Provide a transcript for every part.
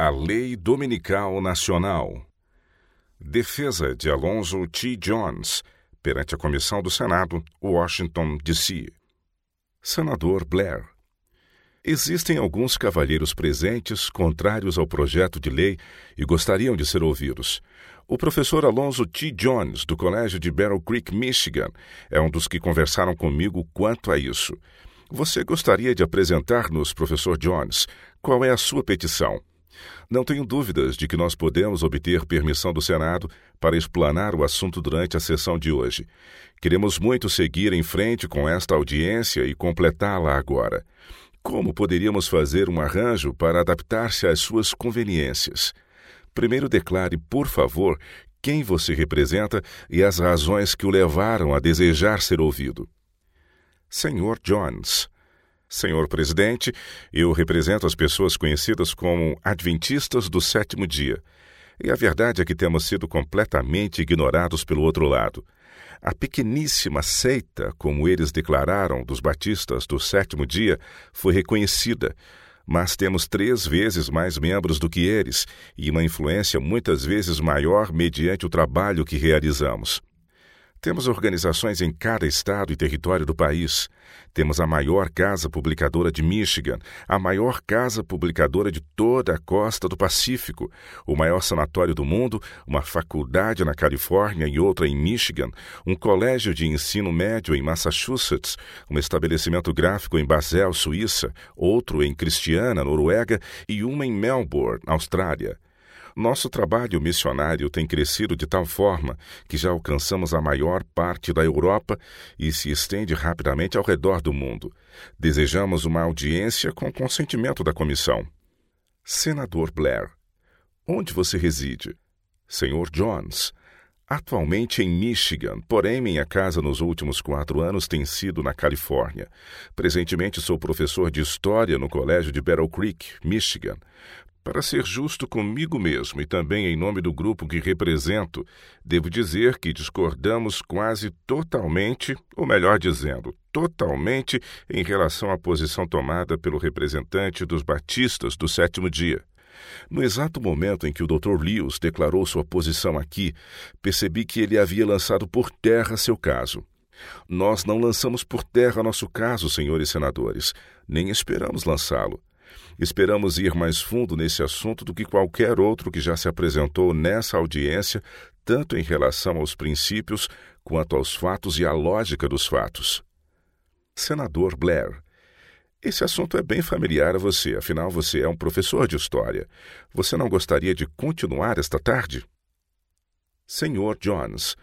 A Lei Dominical Nacional. Defesa de Alonzo T. Jones perante a Comissão do Senado, Washington, D.C. Senador Blair. Existem alguns cavalheiros presentes contrários ao projeto de lei e gostariam de ser ouvidos. O professor Alonzo T. Jones, do Colégio de Battle Creek, Michigan, é um dos que conversaram comigo quanto a isso. Você gostaria de apresentar-nos, professor Jones, qual é a sua petição? Não tenho dúvidas de que nós podemos obter permissão do Senado para explanar o assunto durante a sessão de hoje. Queremos muito seguir em frente com esta audiência e completá-la agora. Como poderíamos fazer um arranjo para adaptar-se às suas conveniências? Primeiro declare, por favor, quem você representa e as razões que o levaram a desejar ser ouvido. Senhor Jones, Senhor presidente, eu represento as pessoas conhecidas como Adventistas do sétimo dia. E a verdade é que temos sido completamente ignorados pelo outro lado. A pequeníssima seita, como eles declararam, dos batistas do sétimo dia, foi reconhecida, mas temos três vezes mais membros do que eles e uma influência muitas vezes maior mediante o trabalho que realizamos. Temos organizações em cada estado e território do país. Temos a maior casa publicadora de Michigan, a maior casa publicadora de toda a costa do Pacífico, o maior sanatório do mundo, uma faculdade na Califórnia e outra em Michigan, um colégio de ensino médio em Massachusetts, um estabelecimento gráfico em Basel, Suíça, outro em Cristiana, Noruega e uma em Melbourne, Austrália. Nosso trabalho missionário tem crescido de tal forma que já alcançamos a maior parte da Europa e se estende rapidamente ao redor do mundo. Desejamos uma audiência com consentimento da comissão. Senador Blair. Onde você reside? Senhor Jones. Atualmente em Michigan, porém minha casa nos últimos quatro anos tem sido na Califórnia. Presentemente sou professor de História no Colégio de Battle Creek, Michigan. Para ser justo comigo mesmo e também em nome do grupo que represento, devo dizer que discordamos quase totalmente, ou melhor dizendo, totalmente, em relação à posição tomada pelo representante dos batistas do sétimo dia. No exato momento em que o Dr. Lewis declarou sua posição aqui, percebi que ele havia lançado por terra seu caso. Nós não lançamos por terra nosso caso, senhores senadores, nem esperamos lançá-lo. Esperamos ir mais fundo nesse assunto do que qualquer outro que já se apresentou nessa audiência, tanto em relação aos princípios quanto aos fatos e à lógica dos fatos. Senador Blair, esse assunto é bem familiar a você, afinal você é um professor de história. Você não gostaria de continuar esta tarde? Senhor Jones,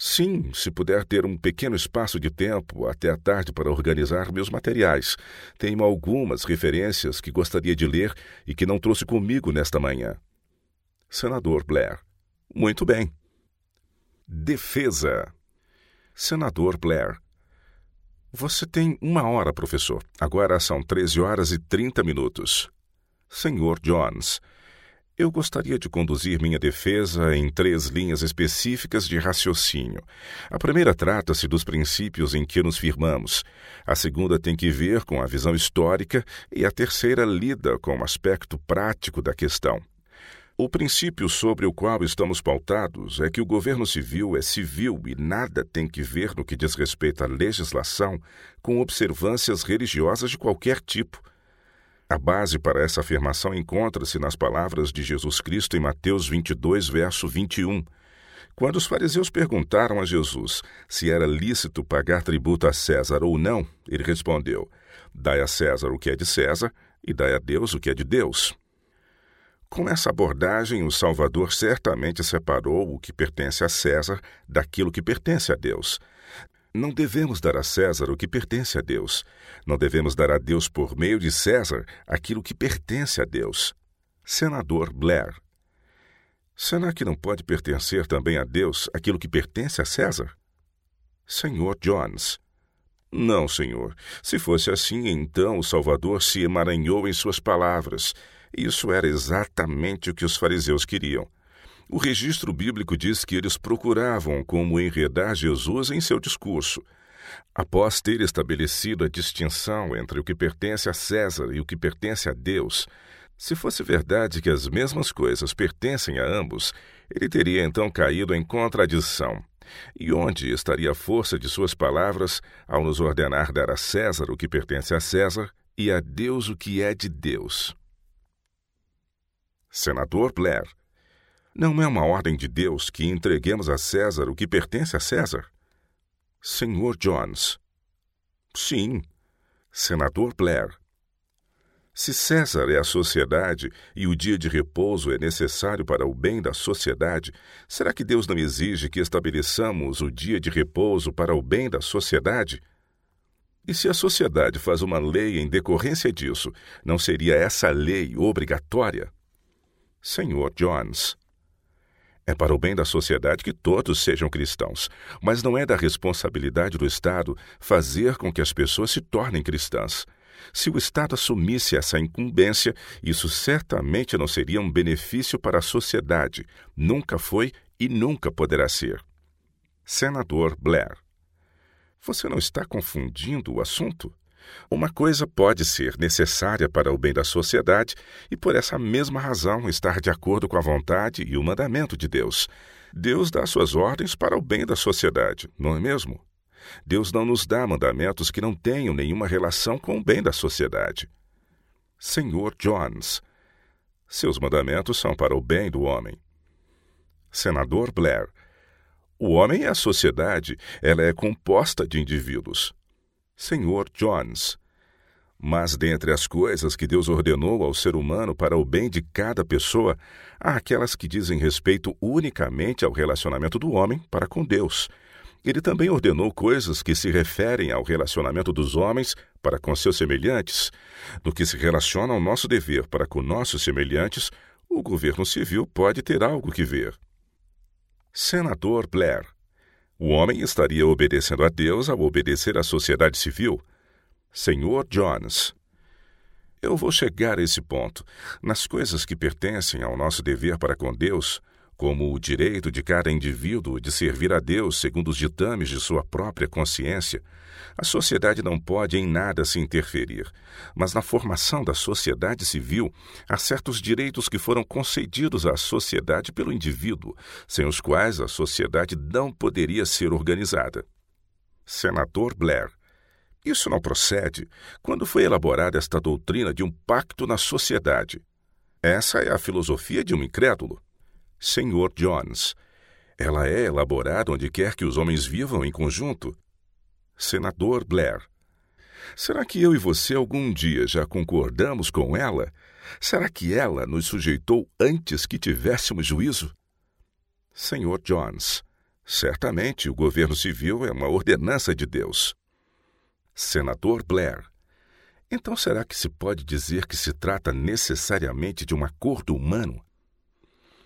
Sim, se puder ter um pequeno espaço de tempo até a tarde para organizar meus materiais. Tenho algumas referências que gostaria de ler e que não trouxe comigo nesta manhã. Senador Blair. Muito bem. Defesa. Senador Blair. Você tem uma hora, professor. Agora são 13 horas e 30 minutos. Senhor Jones. Eu gostaria de conduzir minha defesa em três linhas específicas de raciocínio. A primeira trata-se dos princípios em que nos firmamos. A segunda tem que ver com a visão histórica e a terceira lida com o aspecto prático da questão. O princípio sobre o qual estamos pautados é que o governo civil é civil e nada tem que ver no que diz respeito à legislação com observâncias religiosas de qualquer tipo a base para essa afirmação encontra-se nas palavras de Jesus Cristo em Mateus 22, verso 21. Quando os fariseus perguntaram a Jesus se era lícito pagar tributo a César ou não, ele respondeu: Dai a César o que é de César e dai a Deus o que é de Deus. Com essa abordagem, o Salvador certamente separou o que pertence a César daquilo que pertence a Deus. Não devemos dar a César o que pertence a Deus. Não devemos dar a Deus por meio de César aquilo que pertence a Deus. Senador Blair. Será que não pode pertencer também a Deus aquilo que pertence a César? Senhor Jones. Não, senhor. Se fosse assim, então o Salvador se emaranhou em suas palavras. Isso era exatamente o que os fariseus queriam. O registro bíblico diz que eles procuravam como enredar Jesus em seu discurso. Após ter estabelecido a distinção entre o que pertence a César e o que pertence a Deus, Se fosse verdade que as mesmas coisas pertencem a ambos, ele teria então caído em contradição. E onde estaria a força de suas palavras ao nos ordenar dar a César o que pertence a César e a Deus o que é de Deus? Senador Blair, não é uma ordem de Deus que entreguemos a César o que pertence a César? Senhor Jones. Sim. Senador Blair. Se César é a sociedade e o dia de repouso é necessário para o bem da sociedade, será que Deus não exige que estabeleçamos o dia de repouso para o bem da sociedade? E se a sociedade faz uma lei em decorrência disso, não seria essa lei obrigatória? Senhor Jones. É para o bem da sociedade que todos sejam cristãos, mas não é da responsabilidade do Estado fazer com que as pessoas se tornem cristãs. Se o Estado assumisse essa incumbência, isso certamente não seria um benefício para a sociedade. Nunca foi e nunca poderá ser. Senador Blair. Você não está confundindo o assunto? Uma coisa pode ser necessária para o bem da sociedade e, por essa mesma razão, estar de acordo com a vontade e o mandamento de Deus. Deus dá suas ordens para o bem da sociedade, não é mesmo? Deus não nos dá mandamentos que não tenham nenhuma relação com o bem da sociedade. Senhor Jones, seus mandamentos são para o bem do homem. Senador Blair, o homem é a sociedade, ela é composta de indivíduos. Senhor Jones, mas dentre as coisas que Deus ordenou ao ser humano para o bem de cada pessoa, há aquelas que dizem respeito unicamente ao relacionamento do homem para com Deus ele também ordenou coisas que se referem ao relacionamento dos homens para com seus semelhantes. No que se relaciona ao nosso dever para com nossos semelhantes, o governo civil pode ter algo que ver. Senador Blair. O homem estaria obedecendo a Deus ao obedecer à sociedade civil. Senhor Jones. Eu vou chegar a esse ponto. Nas coisas que pertencem ao nosso dever para com Deus, como o direito de cada indivíduo de servir a Deus segundo os ditames de sua própria consciência, a sociedade não pode em nada se interferir, mas na formação da sociedade civil há certos direitos que foram concedidos à sociedade pelo indivíduo, sem os quais a sociedade não poderia ser organizada. Senador Blair. Isso não procede. Quando foi elaborada esta doutrina de um pacto na sociedade? Essa é a filosofia de um incrédulo. Senhor Jones. Ela é elaborada onde quer que os homens vivam em conjunto. Senador Blair. Será que eu e você algum dia já concordamos com ela? Será que ela nos sujeitou antes que tivéssemos juízo? Senhor Jones. Certamente o governo civil é uma ordenança de Deus. Senador Blair. Então será que se pode dizer que se trata necessariamente de um acordo humano?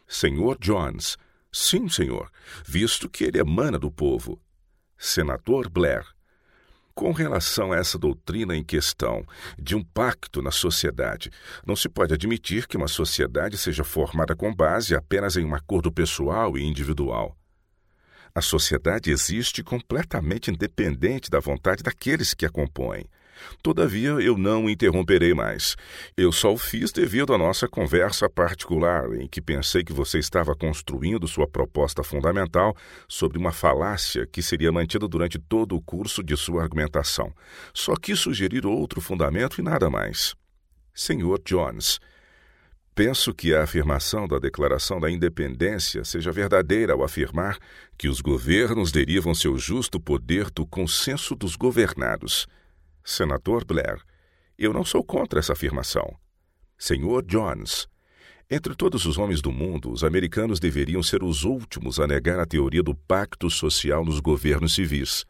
Senhor Jones. Sim, senhor, visto que ele emana do povo. Senador Blair. Com relação a essa doutrina em questão, de um pacto na sociedade, não se pode admitir que uma sociedade seja formada com base apenas em um acordo pessoal e individual. A sociedade existe completamente independente da vontade daqueles que a compõem. Todavia, eu não interromperei mais. Eu só o fiz devido à nossa conversa particular, em que pensei que você estava construindo sua proposta fundamental sobre uma falácia que seria mantida durante todo o curso de sua argumentação. Só quis sugerir outro fundamento e nada mais. Senhor Jones, Penso que a afirmação da Declaração da Independência seja verdadeira ao afirmar que os governos derivam seu justo poder do consenso dos governados. Senador Blair, eu não sou contra essa afirmação. Senhor Jones, entre todos os homens do mundo, os americanos deveriam ser os últimos a negar a teoria do pacto social nos governos civis.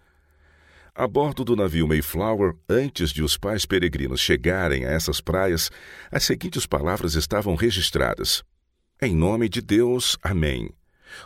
A bordo do navio Mayflower, antes de os pais peregrinos chegarem a essas praias, as seguintes palavras estavam registradas: Em nome de Deus, Amém.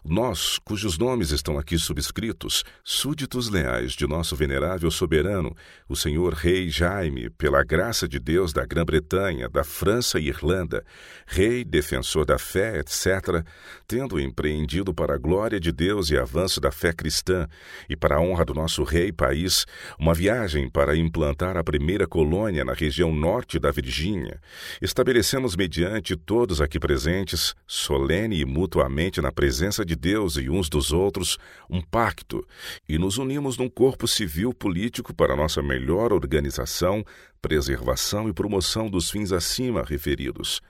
Nós, cujos nomes estão aqui subscritos, súditos leais de nosso venerável soberano, o senhor rei Jaime, pela graça de Deus da Grã-Bretanha, da França e Irlanda, rei, defensor da fé, etc., tendo empreendido para a glória de Deus e avanço da fé cristã, e para a honra do nosso rei país, uma viagem para implantar a primeira colônia na região norte da Virgínia, estabelecemos mediante todos aqui presentes, solene e mutuamente na presença de Deus e uns dos outros, um pacto, e nos unimos num corpo civil político para nossa melhor organização, preservação e promoção dos fins acima referidos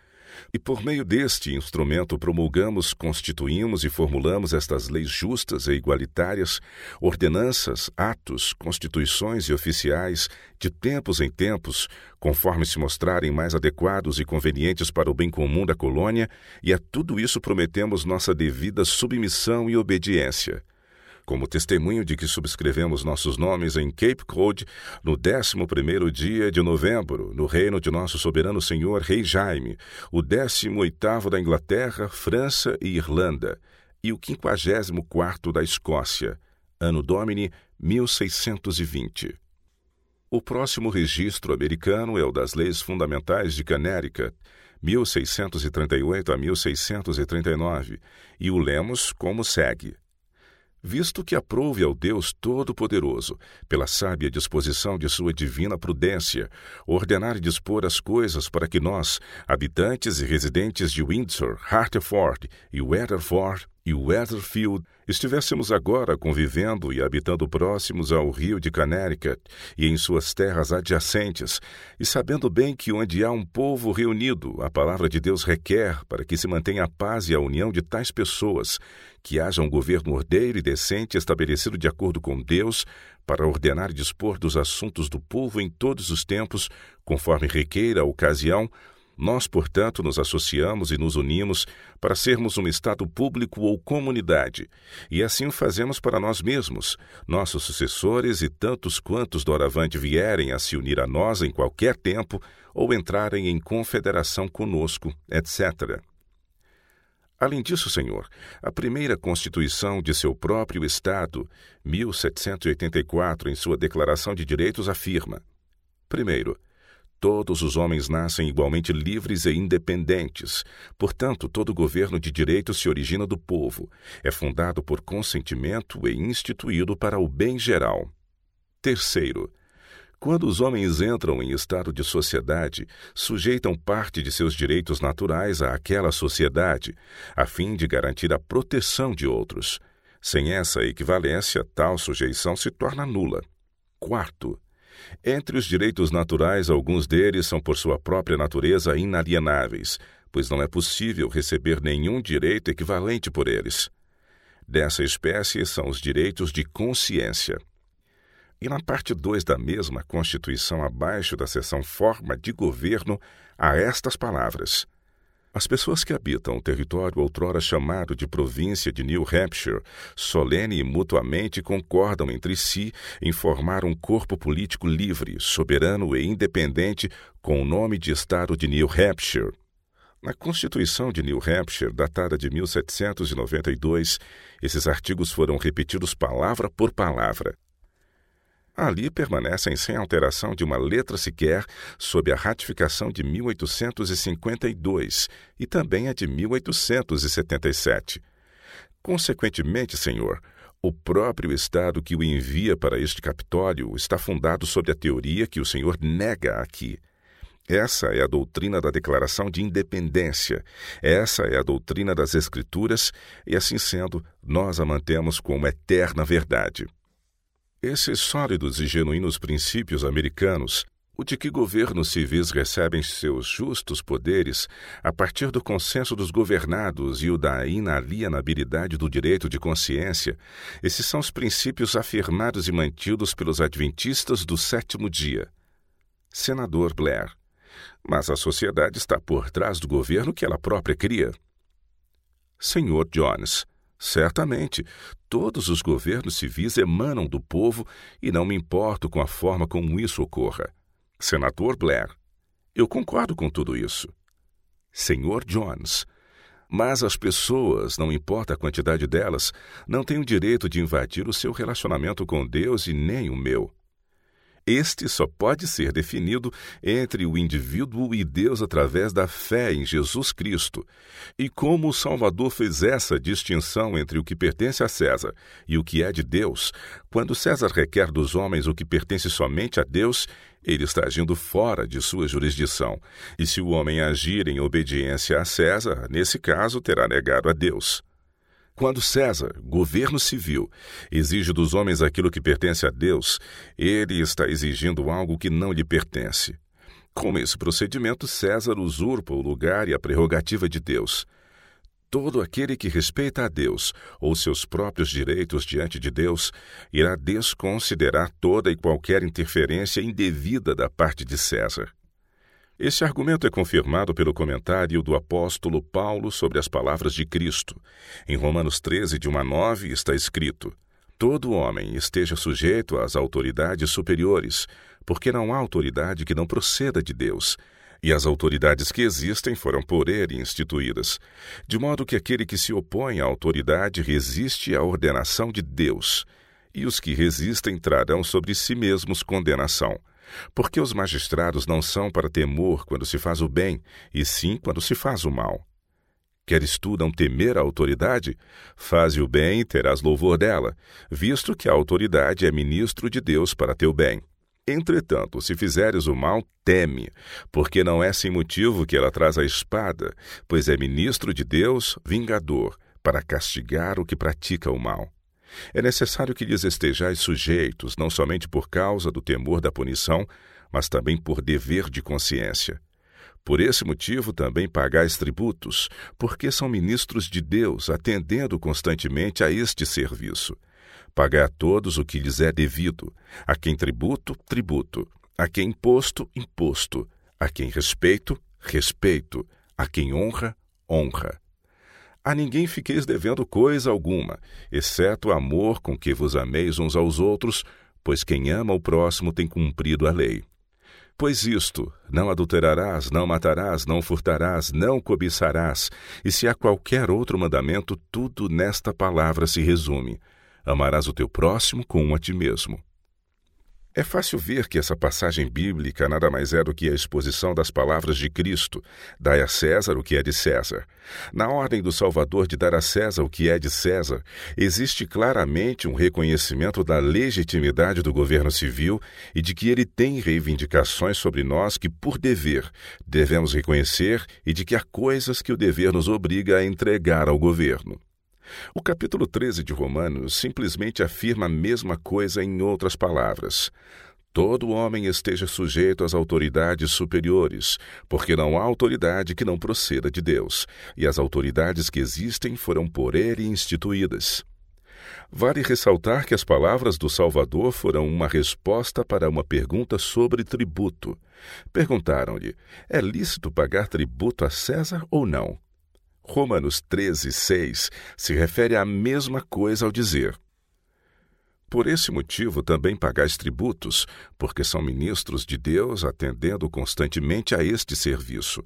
e por meio deste instrumento promulgamos, constituímos e formulamos estas leis justas e igualitárias, ordenanças, atos, constituições e oficiais, de tempos em tempos, conforme se mostrarem mais adequados e convenientes para o bem comum da colônia, e a tudo isso prometemos nossa devida submissão e obediência como testemunho de que subscrevemos nossos nomes em Cape Cod no 11º dia de novembro, no reino de nosso soberano senhor Rei Jaime, o 18º da Inglaterra, França e Irlanda, e o 54º da Escócia, ano Domini 1620. O próximo registro americano é o das Leis Fundamentais de Connecticut, 1638 a 1639, e o lemos como segue visto que aprouve ao Deus Todo-Poderoso, pela sábia disposição de sua divina prudência, ordenar e dispor as coisas para que nós, habitantes e residentes de Windsor, Hartford e Weatherford, e Weatherfield estivéssemos agora convivendo e habitando próximos ao rio de Connecticut e em suas terras adjacentes, e sabendo bem que onde há um povo reunido, a palavra de Deus requer para que se mantenha a paz e a união de tais pessoas, que haja um governo ordeiro e decente estabelecido de acordo com Deus, para ordenar e dispor dos assuntos do povo em todos os tempos, conforme requeira a ocasião, nós, portanto, nos associamos e nos unimos para sermos um Estado público ou comunidade, e assim o fazemos para nós mesmos, nossos sucessores e tantos quantos doravante vierem a se unir a nós em qualquer tempo ou entrarem em confederação conosco, etc. Além disso, Senhor, a primeira Constituição de seu próprio Estado, 1784, em sua Declaração de Direitos, afirma: primeiro, Todos os homens nascem igualmente livres e independentes. Portanto, todo governo de direito se origina do povo, é fundado por consentimento e instituído para o bem geral. Terceiro, quando os homens entram em estado de sociedade, sujeitam parte de seus direitos naturais àquela sociedade, a fim de garantir a proteção de outros. Sem essa equivalência, tal sujeição se torna nula. Quarto, entre os direitos naturais, alguns deles são por sua própria natureza inalienáveis, pois não é possível receber nenhum direito equivalente por eles. Dessa espécie são os direitos de consciência. E na parte 2 da mesma Constituição, abaixo da seção Forma de Governo, há estas palavras: as pessoas que habitam o território outrora chamado de província de New Hampshire, solene e mutuamente concordam entre si em formar um corpo político livre, soberano e independente com o nome de Estado de New Hampshire. Na Constituição de New Hampshire, datada de 1792, esses artigos foram repetidos palavra por palavra ali permanecem sem alteração de uma letra sequer sob a ratificação de 1852 e também a de 1877. Consequentemente, senhor, o próprio Estado que o envia para este Capitólio está fundado sobre a teoria que o senhor nega aqui. Essa é a doutrina da Declaração de Independência, essa é a doutrina das Escrituras, e assim sendo, nós a mantemos como eterna verdade. Esses sólidos e genuínos princípios americanos, o de que governos civis recebem seus justos poderes a partir do consenso dos governados e o da inalienabilidade do direito de consciência, esses são os princípios afirmados e mantidos pelos adventistas do sétimo dia. Senador Blair. Mas a sociedade está por trás do governo que ela própria cria. Senhor Jones. Certamente, todos os governos civis emanam do povo e não me importo com a forma como isso ocorra. Senador Blair, eu concordo com tudo isso. Senhor Jones, Mas as pessoas, não importa a quantidade delas, não têm o direito de invadir o seu relacionamento com Deus e nem o meu. Este só pode ser definido entre o indivíduo e Deus através da fé em Jesus Cristo. E como o Salvador fez essa distinção entre o que pertence a César e o que é de Deus, quando César requer dos homens o que pertence somente a Deus, ele está agindo fora de sua jurisdição. E se o homem agir em obediência a César, nesse caso terá negado a Deus. Quando César, governo civil, exige dos homens aquilo que pertence a Deus, ele está exigindo algo que não lhe pertence. Com esse procedimento, César usurpa o lugar e a prerrogativa de Deus. Todo aquele que respeita a Deus ou seus próprios direitos diante de Deus irá desconsiderar toda e qualquer interferência indevida da parte de César. Esse argumento é confirmado pelo comentário do apóstolo Paulo sobre as palavras de Cristo. Em Romanos 13, de 1 a 9, está escrito: Todo homem esteja sujeito às autoridades superiores, porque não há autoridade que não proceda de Deus. E as autoridades que existem foram por ele instituídas, de modo que aquele que se opõe à autoridade resiste à ordenação de Deus, e os que resistem trarão sobre si mesmos condenação. Porque os magistrados não são para temor quando se faz o bem, e sim quando se faz o mal. Queres tu não temer a autoridade? Faze o bem e terás louvor dela, visto que a autoridade é ministro de Deus para teu bem. Entretanto, se fizeres o mal, teme, porque não é sem motivo que ela traz a espada, pois é ministro de Deus, vingador, para castigar o que pratica o mal. É necessário que lhes estejais sujeitos, não somente por causa do temor da punição, mas também por dever de consciência. Por esse motivo também pagais tributos, porque são ministros de Deus, atendendo constantemente a este serviço. Pagai a todos o que lhes é devido, a quem tributo, tributo, a quem imposto, imposto, a quem respeito, respeito, a quem honra, honra a ninguém fiqueis devendo coisa alguma, exceto o amor com que vos ameis uns aos outros, pois quem ama o próximo tem cumprido a lei. Pois isto, não adulterarás, não matarás, não furtarás, não cobiçarás, e se há qualquer outro mandamento, tudo nesta palavra se resume: amarás o teu próximo como a ti mesmo. É fácil ver que essa passagem bíblica nada mais é do que a exposição das palavras de Cristo: dai a César o que é de César. Na ordem do Salvador de dar a César o que é de César, existe claramente um reconhecimento da legitimidade do governo civil e de que ele tem reivindicações sobre nós que, por dever, devemos reconhecer e de que há coisas que o dever nos obriga a entregar ao governo. O capítulo 13 de Romanos simplesmente afirma a mesma coisa em outras palavras. Todo homem esteja sujeito às autoridades superiores, porque não há autoridade que não proceda de Deus, e as autoridades que existem foram por ele instituídas. Vale ressaltar que as palavras do Salvador foram uma resposta para uma pergunta sobre tributo. Perguntaram-lhe: é lícito pagar tributo a César ou não? Romanos 13, 6 se refere à mesma coisa ao dizer: Por esse motivo também pagais tributos, porque são ministros de Deus, atendendo constantemente a este serviço.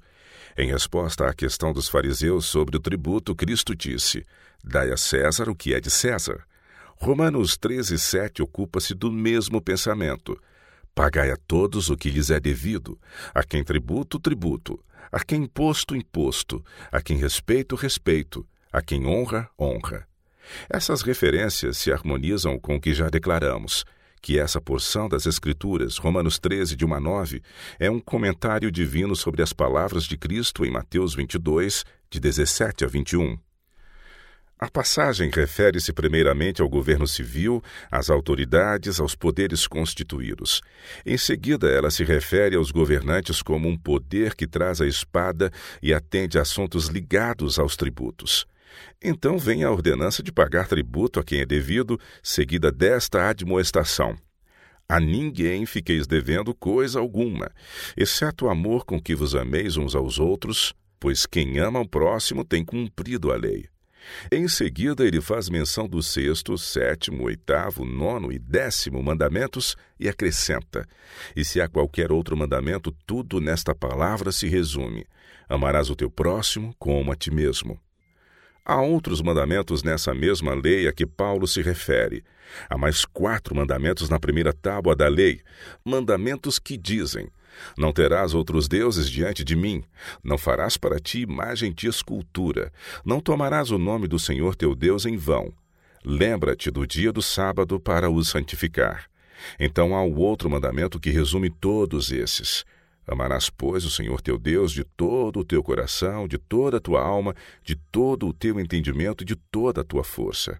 Em resposta à questão dos fariseus sobre o tributo, Cristo disse: Dai a César o que é de César. Romanos 13, 7 ocupa-se do mesmo pensamento. Pagai a todos o que lhes é devido, a quem tributo, tributo, a quem imposto, imposto, a quem respeito, respeito, a quem honra, honra. Essas referências se harmonizam com o que já declaramos, que essa porção das Escrituras, Romanos 13, de 1 a 9, é um comentário divino sobre as palavras de Cristo em Mateus 22, de 17 a 21. A passagem refere-se primeiramente ao governo civil, às autoridades, aos poderes constituídos. Em seguida, ela se refere aos governantes como um poder que traz a espada e atende a assuntos ligados aos tributos. Então vem a ordenança de pagar tributo a quem é devido, seguida desta admoestação. A ninguém fiqueis devendo coisa alguma, exceto o amor com que vos ameis uns aos outros, pois quem ama o próximo tem cumprido a lei. Em seguida, ele faz menção do sexto, sétimo, oitavo, nono e décimo mandamentos e acrescenta: E se há qualquer outro mandamento, tudo nesta palavra se resume: Amarás o teu próximo como a ti mesmo. Há outros mandamentos nessa mesma lei a que Paulo se refere. Há mais quatro mandamentos na primeira tábua da lei, mandamentos que dizem: Não terás outros deuses diante de mim, não farás para ti imagem de escultura, não tomarás o nome do Senhor teu Deus em vão. Lembra-te do dia do sábado para o santificar. Então há o outro mandamento que resume todos esses. Amarás, pois, o Senhor teu Deus de todo o teu coração, de toda a tua alma, de todo o teu entendimento e de toda a tua força.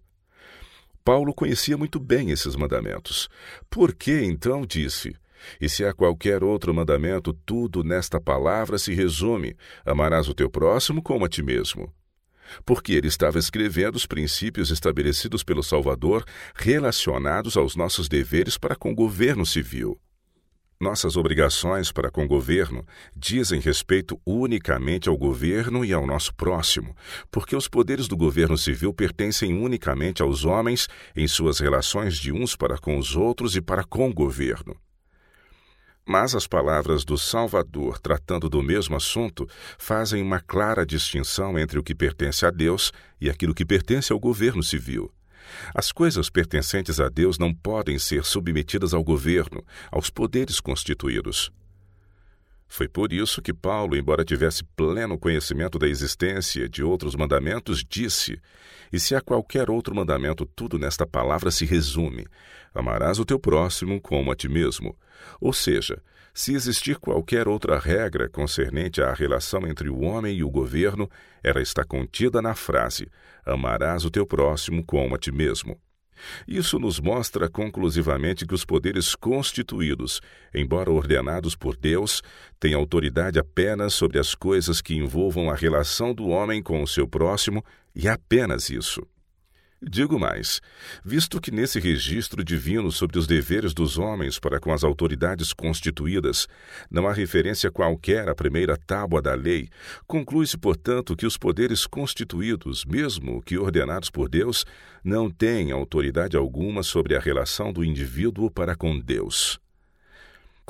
Paulo conhecia muito bem esses mandamentos. Por que então disse: E se há qualquer outro mandamento, tudo nesta palavra se resume: amarás o teu próximo como a ti mesmo. Porque ele estava escrevendo os princípios estabelecidos pelo Salvador relacionados aos nossos deveres para com o governo civil. Nossas obrigações para com o governo dizem respeito unicamente ao governo e ao nosso próximo, porque os poderes do governo civil pertencem unicamente aos homens em suas relações de uns para com os outros e para com o governo. Mas as palavras do Salvador, tratando do mesmo assunto, fazem uma clara distinção entre o que pertence a Deus e aquilo que pertence ao governo civil. As coisas pertencentes a Deus não podem ser submetidas ao governo, aos poderes constituídos. Foi por isso que Paulo, embora tivesse pleno conhecimento da existência de outros mandamentos, disse: E se há qualquer outro mandamento, tudo nesta palavra se resume: Amarás o teu próximo como a ti mesmo. Ou seja, se existir qualquer outra regra concernente à relação entre o homem e o governo, ela está contida na frase: Amarás o teu próximo como a ti mesmo. Isso nos mostra conclusivamente que os poderes constituídos, embora ordenados por Deus, têm autoridade apenas sobre as coisas que envolvam a relação do homem com o seu próximo e apenas isso. Digo mais, visto que nesse registro divino sobre os deveres dos homens para com as autoridades constituídas não há referência qualquer à primeira tábua da lei, conclui-se, portanto, que os poderes constituídos, mesmo que ordenados por Deus, não têm autoridade alguma sobre a relação do indivíduo para com Deus.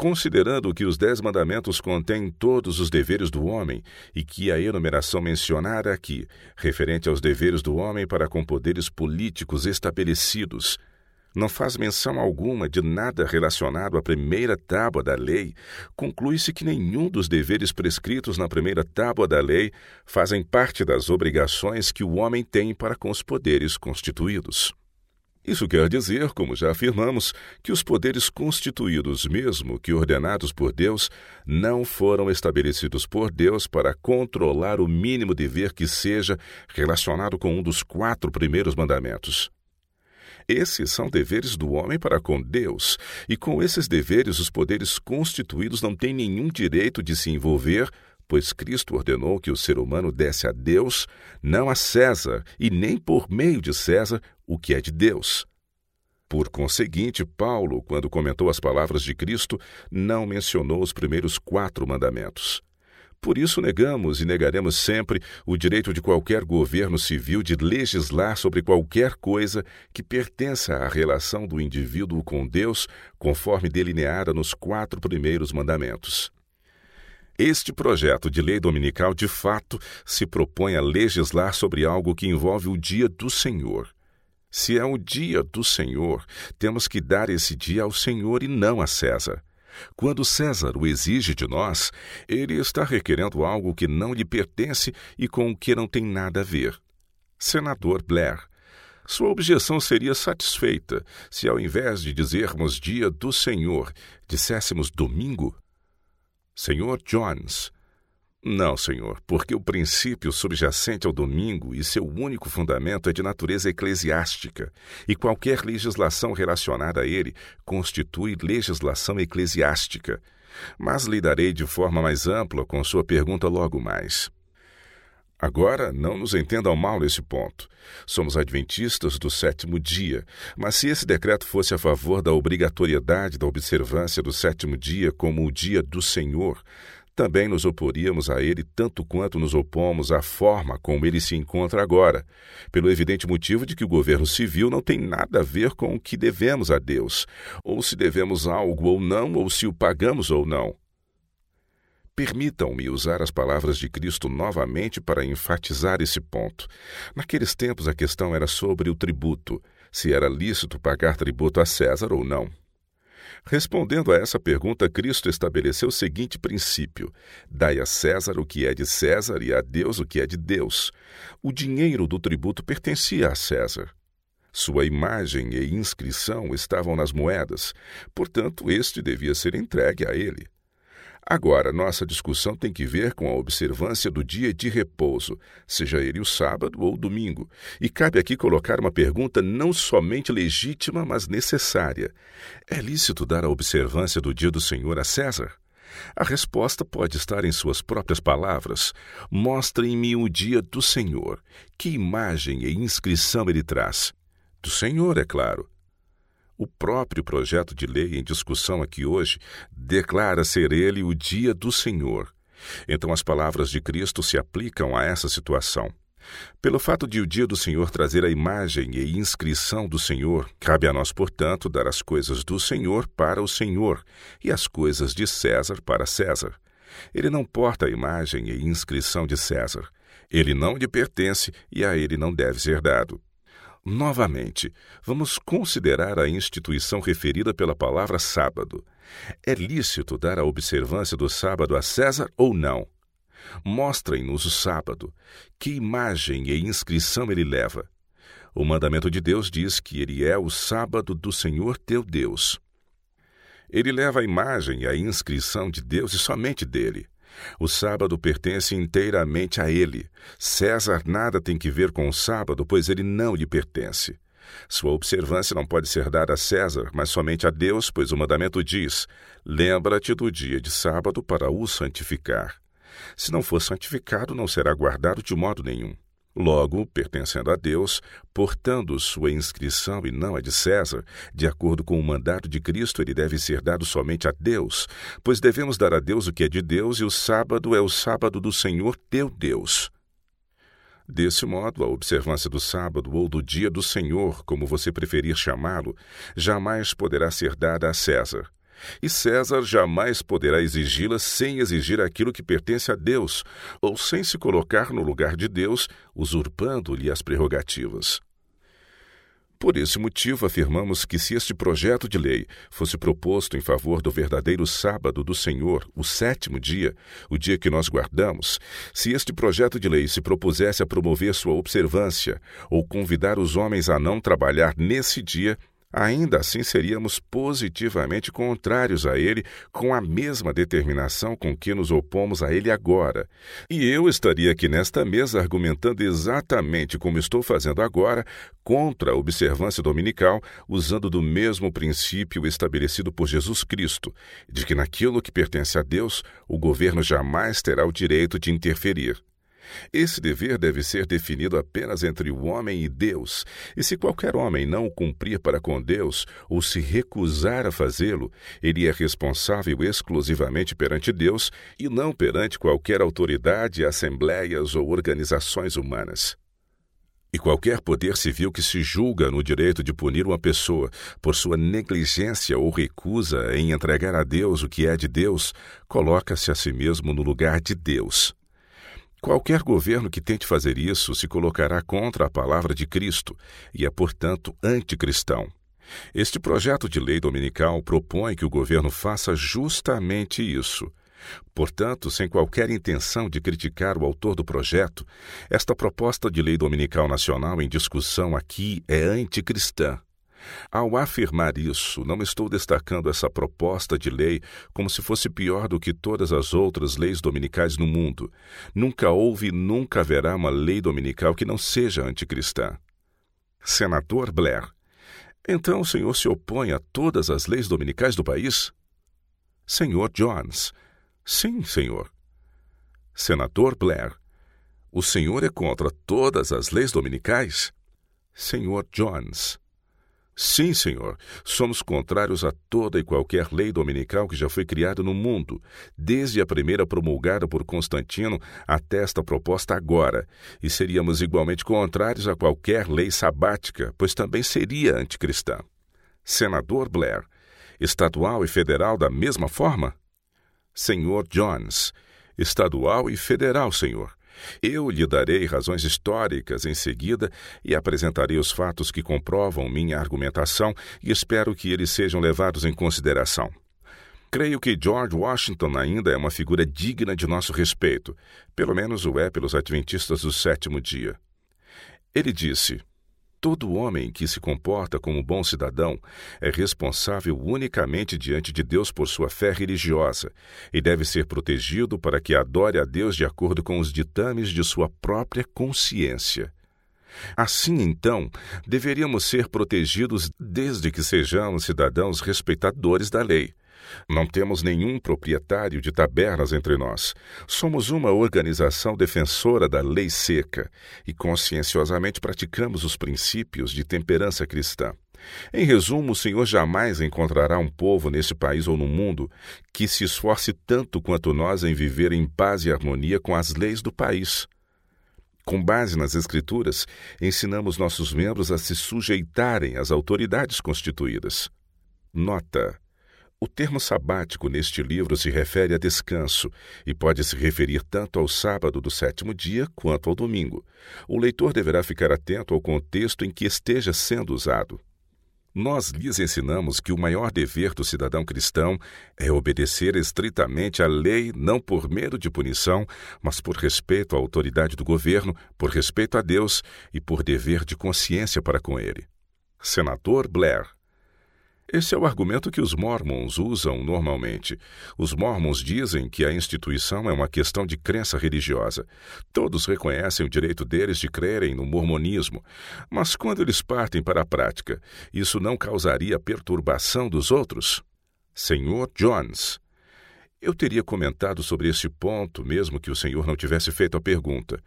Considerando que os Dez Mandamentos contêm todos os deveres do homem e que a enumeração mencionada aqui, referente aos deveres do homem para com poderes políticos estabelecidos, não faz menção alguma de nada relacionado à primeira tábua da lei, conclui-se que nenhum dos deveres prescritos na primeira tábua da lei fazem parte das obrigações que o homem tem para com os poderes constituídos. Isso quer dizer, como já afirmamos, que os poderes constituídos, mesmo que ordenados por Deus, não foram estabelecidos por Deus para controlar o mínimo dever que seja relacionado com um dos quatro primeiros mandamentos. Esses são deveres do homem para com Deus, e com esses deveres os poderes constituídos não têm nenhum direito de se envolver pois Cristo ordenou que o ser humano desse a Deus, não a César, e nem por meio de César, o que é de Deus. Por conseguinte, Paulo, quando comentou as palavras de Cristo, não mencionou os primeiros quatro mandamentos. Por isso negamos e negaremos sempre o direito de qualquer governo civil de legislar sobre qualquer coisa que pertença à relação do indivíduo com Deus, conforme delineada nos quatro primeiros mandamentos. Este projeto de lei dominical, de fato, se propõe a legislar sobre algo que envolve o dia do Senhor. Se é o dia do Senhor, temos que dar esse dia ao Senhor e não a César. Quando César o exige de nós, ele está requerendo algo que não lhe pertence e com o que não tem nada a ver. Senador Blair. Sua objeção seria satisfeita se, ao invés de dizermos dia do Senhor, disséssemos domingo Senhor Jones. Não, senhor, porque o princípio subjacente ao domingo e seu único fundamento é de natureza eclesiástica, e qualquer legislação relacionada a ele constitui legislação eclesiástica. Mas lidarei de forma mais ampla com sua pergunta logo mais. Agora, não nos entendam mal nesse ponto. Somos adventistas do sétimo dia, mas se esse decreto fosse a favor da obrigatoriedade da observância do sétimo dia como o dia do Senhor, também nos oporíamos a ele tanto quanto nos opomos à forma como ele se encontra agora, pelo evidente motivo de que o governo civil não tem nada a ver com o que devemos a Deus, ou se devemos algo ou não, ou se o pagamos ou não. Permitam-me usar as palavras de Cristo novamente para enfatizar esse ponto. Naqueles tempos, a questão era sobre o tributo, se era lícito pagar tributo a César ou não. Respondendo a essa pergunta, Cristo estabeleceu o seguinte princípio: dai a César o que é de César e a Deus o que é de Deus. O dinheiro do tributo pertencia a César. Sua imagem e inscrição estavam nas moedas, portanto, este devia ser entregue a ele. Agora, nossa discussão tem que ver com a observância do dia de repouso, seja ele o sábado ou o domingo. E cabe aqui colocar uma pergunta não somente legítima, mas necessária: é lícito dar a observância do dia do Senhor a César? A resposta pode estar em suas próprias palavras. Mostrem-me o dia do Senhor. Que imagem e inscrição ele traz? Do Senhor, é claro. O próprio projeto de lei em discussão aqui hoje declara ser ele o dia do Senhor. Então as palavras de Cristo se aplicam a essa situação. Pelo fato de o dia do Senhor trazer a imagem e inscrição do Senhor, cabe a nós, portanto, dar as coisas do Senhor para o Senhor e as coisas de César para César. Ele não porta a imagem e inscrição de César. Ele não lhe pertence e a ele não deve ser dado. Novamente, vamos considerar a instituição referida pela palavra sábado. É lícito dar a observância do sábado a César ou não? Mostrem-nos o sábado. Que imagem e inscrição ele leva? O mandamento de Deus diz que ele é o sábado do Senhor teu Deus. Ele leva a imagem e a inscrição de Deus e somente dele. O sábado pertence inteiramente a ele. César nada tem que ver com o sábado, pois ele não lhe pertence. Sua observância não pode ser dada a César, mas somente a Deus, pois o mandamento diz: Lembra-te do dia de sábado para o santificar. Se não for santificado, não será guardado de modo nenhum. Logo, pertencendo a Deus, portando sua inscrição e não a de César, de acordo com o mandato de Cristo, ele deve ser dado somente a Deus, pois devemos dar a Deus o que é de Deus e o sábado é o sábado do Senhor teu Deus. Desse modo, a observância do sábado ou do dia do Senhor, como você preferir chamá-lo, jamais poderá ser dada a César e César jamais poderá exigi-la sem exigir aquilo que pertence a Deus, ou sem se colocar no lugar de Deus, usurpando-lhe as prerrogativas. Por esse motivo, afirmamos que se este projeto de lei fosse proposto em favor do verdadeiro sábado do Senhor, o sétimo dia, o dia que nós guardamos, se este projeto de lei se propusesse a promover sua observância ou convidar os homens a não trabalhar nesse dia, ainda assim seríamos positivamente contrários a ele, com a mesma determinação com que nos opomos a ele agora. E eu estaria aqui nesta mesa argumentando exatamente como estou fazendo agora contra a observância dominical, usando do mesmo princípio estabelecido por Jesus Cristo, de que naquilo que pertence a Deus, o governo jamais terá o direito de interferir. Esse dever deve ser definido apenas entre o homem e Deus, e se qualquer homem não o cumprir para com Deus ou se recusar a fazê-lo, ele é responsável exclusivamente perante Deus e não perante qualquer autoridade, assembleias ou organizações humanas. E qualquer poder civil que se julga no direito de punir uma pessoa por sua negligência ou recusa em entregar a Deus o que é de Deus, coloca-se a si mesmo no lugar de Deus. Qualquer governo que tente fazer isso se colocará contra a palavra de Cristo e é, portanto, anticristão. Este projeto de lei dominical propõe que o governo faça justamente isso. Portanto, sem qualquer intenção de criticar o autor do projeto, esta proposta de lei dominical nacional em discussão aqui é anticristã. Ao afirmar isso, não estou destacando essa proposta de lei como se fosse pior do que todas as outras leis dominicais no mundo. Nunca houve e nunca haverá uma lei dominical que não seja anticristã. Senador Blair. Então o senhor se opõe a todas as leis dominicais do país? Senhor Jones. Sim, senhor. Senador Blair. O senhor é contra todas as leis dominicais? Senhor Jones. Sim, senhor, somos contrários a toda e qualquer lei dominical que já foi criada no mundo, desde a primeira promulgada por Constantino até esta proposta agora, e seríamos igualmente contrários a qualquer lei sabática, pois também seria anticristã. Senador Blair, estadual e federal da mesma forma? Senhor Jones, estadual e federal, senhor. Eu lhe darei razões históricas em seguida e apresentarei os fatos que comprovam minha argumentação e espero que eles sejam levados em consideração. Creio que George Washington ainda é uma figura digna de nosso respeito, pelo menos o é pelos adventistas do sétimo dia. Ele disse: Todo homem que se comporta como bom cidadão é responsável unicamente diante de Deus por sua fé religiosa e deve ser protegido para que adore a Deus de acordo com os ditames de sua própria consciência. Assim, então, deveríamos ser protegidos desde que sejamos cidadãos respeitadores da lei. Não temos nenhum proprietário de tabernas entre nós. Somos uma organização defensora da lei seca e conscienciosamente praticamos os princípios de temperança cristã. Em resumo, o Senhor jamais encontrará um povo nesse país ou no mundo que se esforce tanto quanto nós em viver em paz e harmonia com as leis do país. Com base nas Escrituras, ensinamos nossos membros a se sujeitarem às autoridades constituídas. Nota: o termo sabático neste livro se refere a descanso e pode se referir tanto ao sábado do sétimo dia quanto ao domingo. O leitor deverá ficar atento ao contexto em que esteja sendo usado. Nós lhes ensinamos que o maior dever do cidadão cristão é obedecer estritamente à lei, não por medo de punição, mas por respeito à autoridade do governo, por respeito a Deus e por dever de consciência para com ele. Senador Blair esse é o argumento que os mormons usam normalmente. Os mormons dizem que a instituição é uma questão de crença religiosa. Todos reconhecem o direito deles de crerem no mormonismo, mas quando eles partem para a prática, isso não causaria perturbação dos outros? Senhor Jones. Eu teria comentado sobre esse ponto, mesmo que o senhor não tivesse feito a pergunta.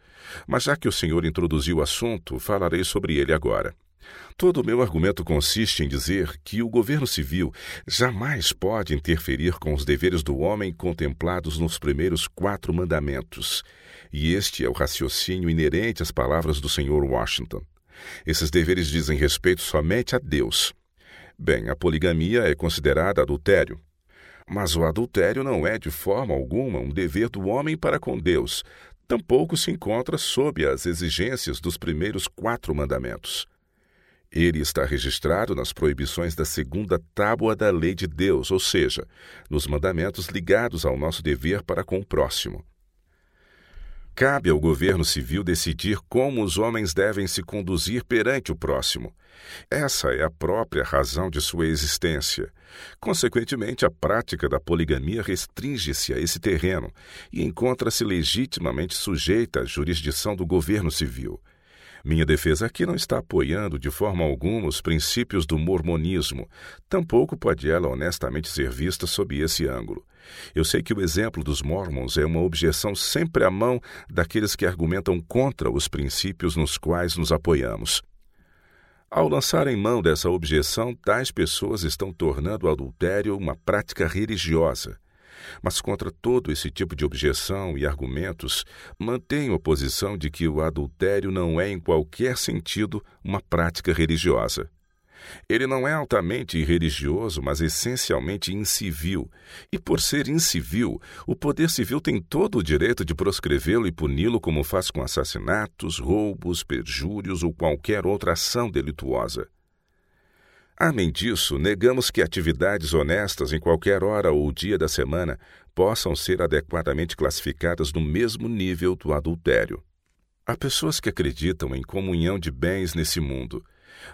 Mas já que o senhor introduziu o assunto, falarei sobre ele agora. Todo o meu argumento consiste em dizer que o governo civil jamais pode interferir com os deveres do homem contemplados nos primeiros quatro mandamentos. E este é o raciocínio inerente às palavras do Sr. Washington. Esses deveres dizem respeito somente a Deus. Bem, a poligamia é considerada adultério. Mas o adultério não é de forma alguma um dever do homem para com Deus, tampouco se encontra sob as exigências dos primeiros quatro mandamentos. Ele está registrado nas proibições da segunda tábua da lei de Deus, ou seja, nos mandamentos ligados ao nosso dever para com o próximo. Cabe ao governo civil decidir como os homens devem se conduzir perante o próximo. Essa é a própria razão de sua existência. Consequentemente, a prática da poligamia restringe-se a esse terreno e encontra-se legitimamente sujeita à jurisdição do governo civil. Minha defesa aqui não está apoiando de forma alguma os princípios do mormonismo, tampouco pode ela honestamente ser vista sob esse ângulo. Eu sei que o exemplo dos mormons é uma objeção sempre à mão daqueles que argumentam contra os princípios nos quais nos apoiamos. Ao lançarem mão dessa objeção, tais pessoas estão tornando o adultério uma prática religiosa. Mas contra todo esse tipo de objeção e argumentos, mantenho a posição de que o adultério não é, em qualquer sentido, uma prática religiosa. Ele não é altamente irreligioso, mas essencialmente incivil. E por ser incivil, o poder civil tem todo o direito de proscrevê-lo e puni-lo como faz com assassinatos, roubos, perjúrios ou qualquer outra ação delituosa. Além disso, negamos que atividades honestas em qualquer hora ou dia da semana possam ser adequadamente classificadas no mesmo nível do adultério. Há pessoas que acreditam em comunhão de bens nesse mundo.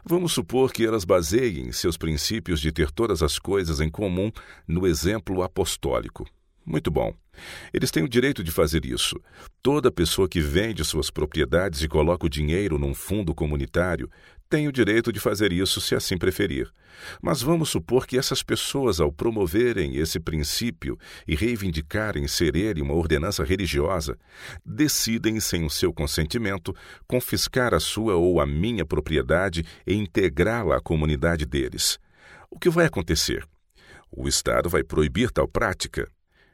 Vamos supor que elas baseiem seus princípios de ter todas as coisas em comum no exemplo apostólico. Muito bom. Eles têm o direito de fazer isso. Toda pessoa que vende suas propriedades e coloca o dinheiro num fundo comunitário tem o direito de fazer isso se assim preferir. Mas vamos supor que essas pessoas, ao promoverem esse princípio e reivindicarem ser ele uma ordenança religiosa, decidem, sem o seu consentimento, confiscar a sua ou a minha propriedade e integrá-la à comunidade deles. O que vai acontecer? O Estado vai proibir tal prática.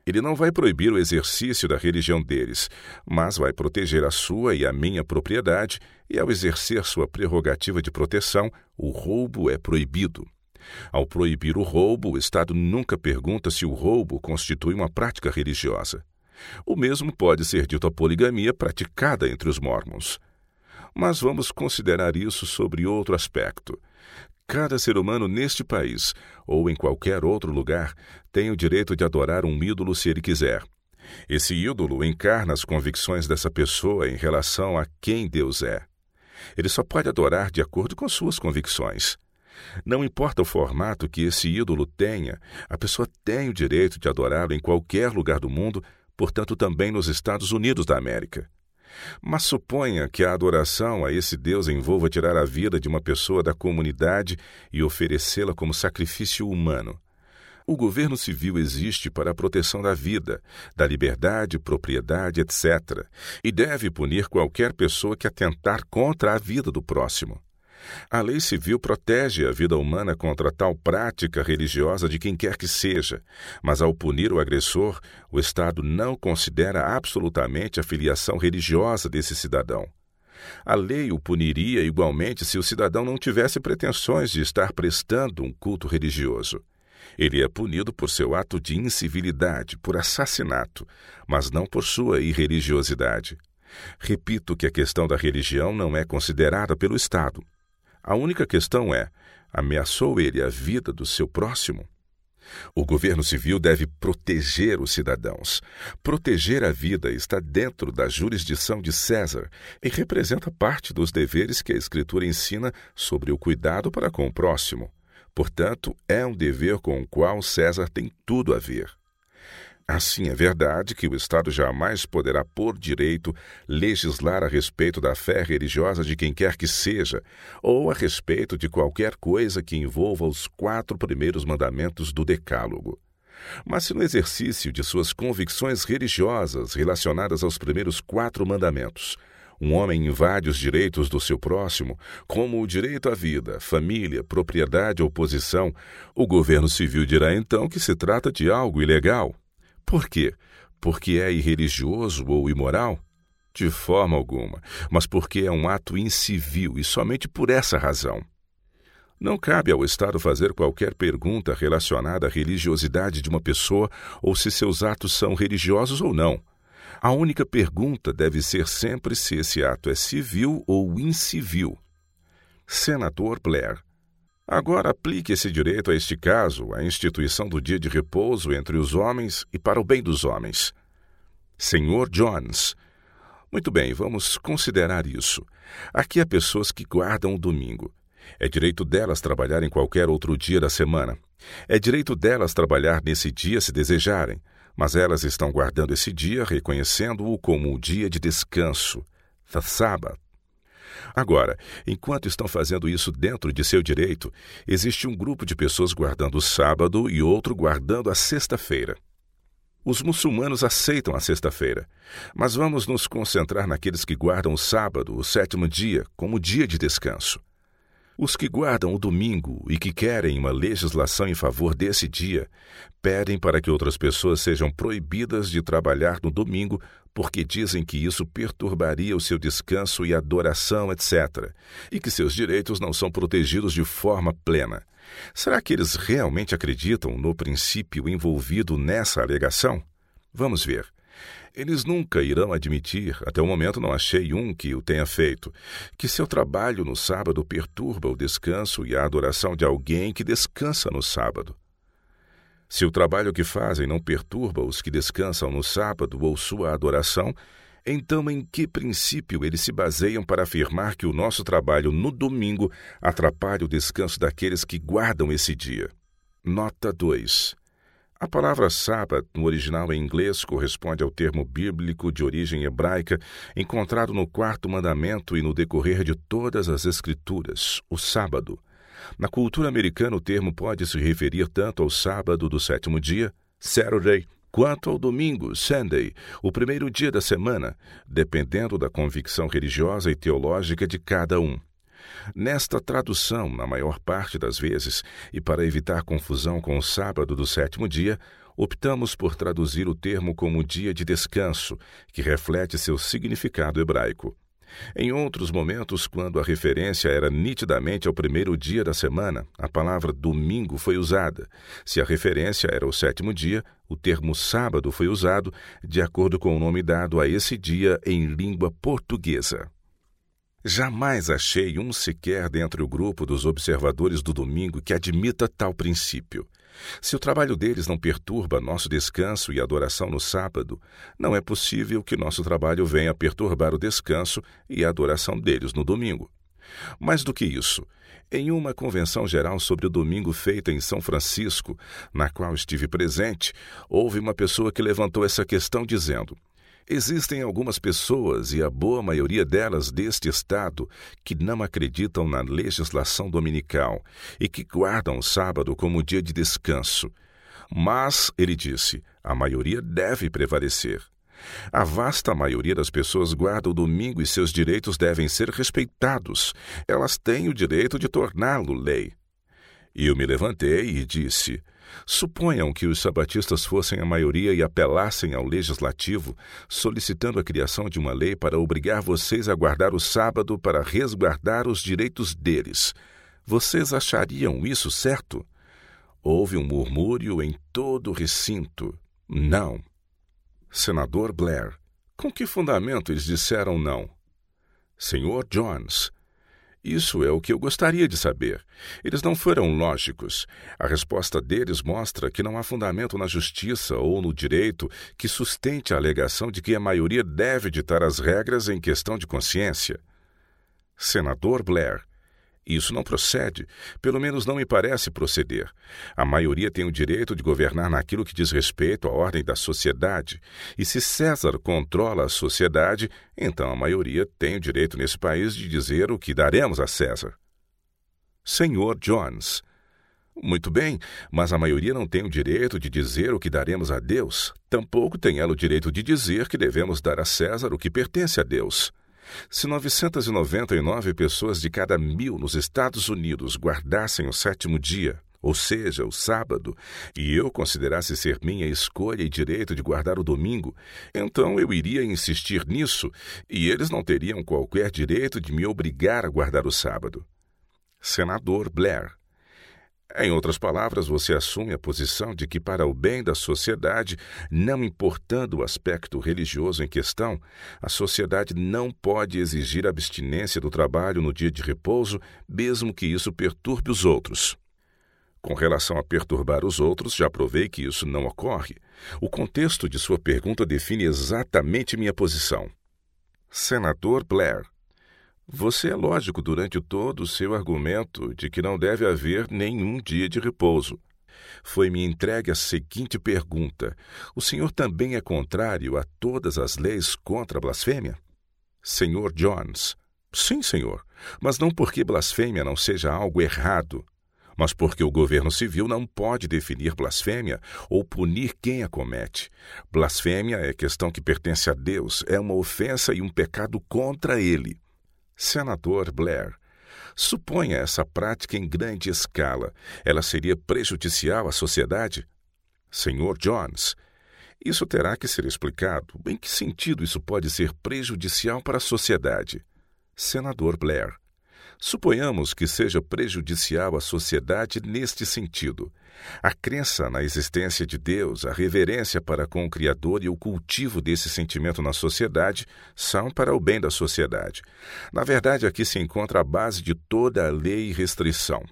Ele não vai proibir o exercício da religião deles, mas vai proteger a sua e a minha propriedade, e ao exercer sua prerrogativa de proteção, o roubo é proibido. Ao proibir o roubo, o Estado nunca pergunta se o roubo constitui uma prática religiosa. O mesmo pode ser dito à poligamia praticada entre os mormons. Mas vamos considerar isso sobre outro aspecto. Cada ser humano neste país, ou em qualquer outro lugar, tem o direito de adorar um ídolo se ele quiser. Esse ídolo encarna as convicções dessa pessoa em relação a quem Deus é. Ele só pode adorar de acordo com suas convicções. Não importa o formato que esse ídolo tenha, a pessoa tem o direito de adorá-lo em qualquer lugar do mundo, portanto também nos Estados Unidos da América. Mas suponha que a adoração a esse Deus envolva tirar a vida de uma pessoa da comunidade e oferecê-la como sacrifício humano. O governo civil existe para a proteção da vida, da liberdade, propriedade, etc., e deve punir qualquer pessoa que atentar contra a vida do próximo. A lei civil protege a vida humana contra tal prática religiosa de quem quer que seja, mas ao punir o agressor, o Estado não considera absolutamente a filiação religiosa desse cidadão. A lei o puniria igualmente se o cidadão não tivesse pretensões de estar prestando um culto religioso. Ele é punido por seu ato de incivilidade, por assassinato, mas não por sua irreligiosidade. Repito que a questão da religião não é considerada pelo Estado, a única questão é: ameaçou ele a vida do seu próximo? O governo civil deve proteger os cidadãos. Proteger a vida está dentro da jurisdição de César e representa parte dos deveres que a Escritura ensina sobre o cuidado para com o próximo. Portanto, é um dever com o qual César tem tudo a ver. Assim, é verdade que o Estado jamais poderá, por direito, legislar a respeito da fé religiosa de quem quer que seja, ou a respeito de qualquer coisa que envolva os quatro primeiros mandamentos do Decálogo. Mas se no exercício de suas convicções religiosas relacionadas aos primeiros quatro mandamentos, um homem invade os direitos do seu próximo, como o direito à vida, família, propriedade ou posição, o governo civil dirá então que se trata de algo ilegal. Por quê? Porque é irreligioso ou imoral? De forma alguma, mas porque é um ato incivil e somente por essa razão. Não cabe ao Estado fazer qualquer pergunta relacionada à religiosidade de uma pessoa ou se seus atos são religiosos ou não. A única pergunta deve ser sempre se esse ato é civil ou incivil. Senador Blair Agora aplique esse direito a este caso, a instituição do dia de repouso entre os homens e para o bem dos homens. Senhor Jones. Muito bem, vamos considerar isso. Aqui há pessoas que guardam o domingo. É direito delas trabalhar em qualquer outro dia da semana. É direito delas trabalhar nesse dia se desejarem, mas elas estão guardando esse dia reconhecendo-o como o dia de descanso, the Sabbath. Agora, enquanto estão fazendo isso dentro de seu direito, existe um grupo de pessoas guardando o sábado e outro guardando a sexta-feira. Os muçulmanos aceitam a sexta-feira, mas vamos nos concentrar naqueles que guardam o sábado, o sétimo dia, como dia de descanso. Os que guardam o domingo e que querem uma legislação em favor desse dia pedem para que outras pessoas sejam proibidas de trabalhar no domingo porque dizem que isso perturbaria o seu descanso e adoração, etc., e que seus direitos não são protegidos de forma plena. Será que eles realmente acreditam no princípio envolvido nessa alegação? Vamos ver. Eles nunca irão admitir, até o momento não achei um que o tenha feito, que seu trabalho no sábado perturba o descanso e a adoração de alguém que descansa no sábado. Se o trabalho que fazem não perturba os que descansam no sábado ou sua adoração, então em que princípio eles se baseiam para afirmar que o nosso trabalho no domingo atrapalha o descanso daqueles que guardam esse dia? Nota 2. A palavra sábado, no original em inglês, corresponde ao termo bíblico de origem hebraica encontrado no quarto mandamento e no decorrer de todas as Escrituras, o sábado. Na cultura americana, o termo pode se referir tanto ao sábado do sétimo dia, Saturday, quanto ao domingo, Sunday, o primeiro dia da semana, dependendo da convicção religiosa e teológica de cada um. Nesta tradução, na maior parte das vezes, e para evitar confusão com o sábado do sétimo dia, optamos por traduzir o termo como dia de descanso, que reflete seu significado hebraico. Em outros momentos, quando a referência era nitidamente ao primeiro dia da semana, a palavra domingo foi usada. Se a referência era o sétimo dia, o termo sábado foi usado de acordo com o nome dado a esse dia em língua portuguesa. Jamais achei um sequer dentro do grupo dos observadores do domingo que admita tal princípio. Se o trabalho deles não perturba nosso descanso e adoração no sábado, não é possível que nosso trabalho venha perturbar o descanso e a adoração deles no domingo. Mais do que isso, em uma convenção geral sobre o domingo feita em São Francisco, na qual estive presente, houve uma pessoa que levantou essa questão dizendo: Existem algumas pessoas, e a boa maioria delas deste Estado, que não acreditam na legislação dominical e que guardam o sábado como dia de descanso. Mas, ele disse, a maioria deve prevalecer. A vasta maioria das pessoas guarda o domingo e seus direitos devem ser respeitados. Elas têm o direito de torná-lo lei. E eu me levantei e disse: Suponham que os sabatistas fossem a maioria e apelassem ao legislativo, solicitando a criação de uma lei para obrigar vocês a guardar o sábado para resguardar os direitos deles. Vocês achariam isso certo? Houve um murmúrio em todo o recinto. Não. Senador Blair, com que fundamento eles disseram não? Senhor Jones, isso é o que eu gostaria de saber. Eles não foram lógicos. A resposta deles mostra que não há fundamento na justiça ou no direito que sustente a alegação de que a maioria deve ditar as regras em questão de consciência. Senador Blair, isso não procede, pelo menos não me parece proceder. A maioria tem o direito de governar naquilo que diz respeito à ordem da sociedade. E se César controla a sociedade, então a maioria tem o direito nesse país de dizer o que daremos a César. Senhor Jones. Muito bem, mas a maioria não tem o direito de dizer o que daremos a Deus. Tampouco tem ela o direito de dizer que devemos dar a César o que pertence a Deus. Se 999 pessoas de cada mil nos Estados Unidos guardassem o sétimo dia, ou seja, o sábado, e eu considerasse ser minha escolha e direito de guardar o domingo, então eu iria insistir nisso e eles não teriam qualquer direito de me obrigar a guardar o sábado. Senador Blair. Em outras palavras, você assume a posição de que, para o bem da sociedade, não importando o aspecto religioso em questão, a sociedade não pode exigir abstinência do trabalho no dia de repouso, mesmo que isso perturbe os outros. Com relação a perturbar os outros, já provei que isso não ocorre. O contexto de sua pergunta define exatamente minha posição. Senador Blair, você é lógico durante todo o seu argumento de que não deve haver nenhum dia de repouso. Foi-me entregue a seguinte pergunta: O senhor também é contrário a todas as leis contra a blasfêmia? Senhor Jones. Sim, senhor, mas não porque blasfêmia não seja algo errado, mas porque o governo civil não pode definir blasfêmia ou punir quem a comete. Blasfêmia é questão que pertence a Deus, é uma ofensa e um pecado contra ele. Senador Blair, suponha essa prática em grande escala. Ela seria prejudicial à sociedade? Senhor Jones, isso terá que ser explicado. Em que sentido isso pode ser prejudicial para a sociedade? Senador Blair, suponhamos que seja prejudicial à sociedade neste sentido. A crença na existência de Deus, a reverência para com o Criador e o cultivo desse sentimento na sociedade são para o bem da sociedade. Na verdade, aqui se encontra a base de toda a lei e restrição.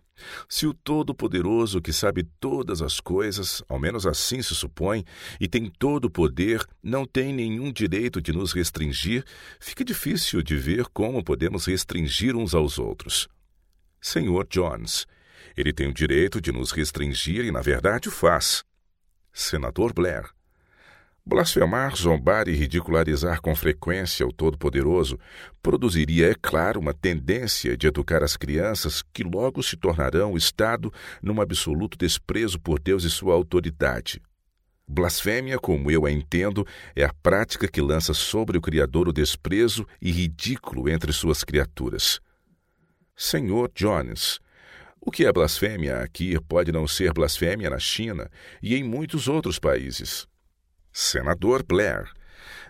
Se o Todo-Poderoso, que sabe todas as coisas, ao menos assim se supõe, e tem todo o poder, não tem nenhum direito de nos restringir, fica difícil de ver como podemos restringir uns aos outros. Senhor Jones, ele tem o direito de nos restringir e, na verdade, o faz. Senador Blair. Blasfemar, zombar e ridicularizar com frequência o Todo-Poderoso produziria, é claro, uma tendência de educar as crianças que logo se tornarão o Estado num absoluto desprezo por Deus e sua autoridade. Blasfêmia, como eu a entendo, é a prática que lança sobre o Criador o desprezo e ridículo entre suas criaturas. Senhor Jones, o que é blasfêmia aqui pode não ser blasfêmia na China e em muitos outros países. Senador Blair,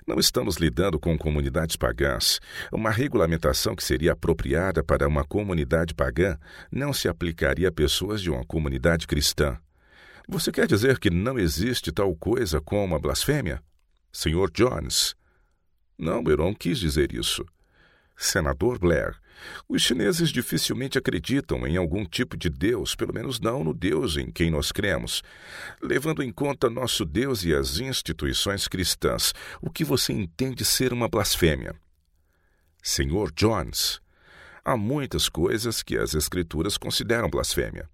Não estamos lidando com comunidades pagãs. Uma regulamentação que seria apropriada para uma comunidade pagã não se aplicaria a pessoas de uma comunidade cristã. Você quer dizer que não existe tal coisa como a blasfêmia? Senhor Jones. Não, eu não quis dizer isso. Senador Blair, os chineses dificilmente acreditam em algum tipo de Deus, pelo menos não no Deus em quem nós cremos. Levando em conta nosso Deus e as instituições cristãs, o que você entende ser uma blasfêmia? Senhor Jones, há muitas coisas que as Escrituras consideram blasfêmia.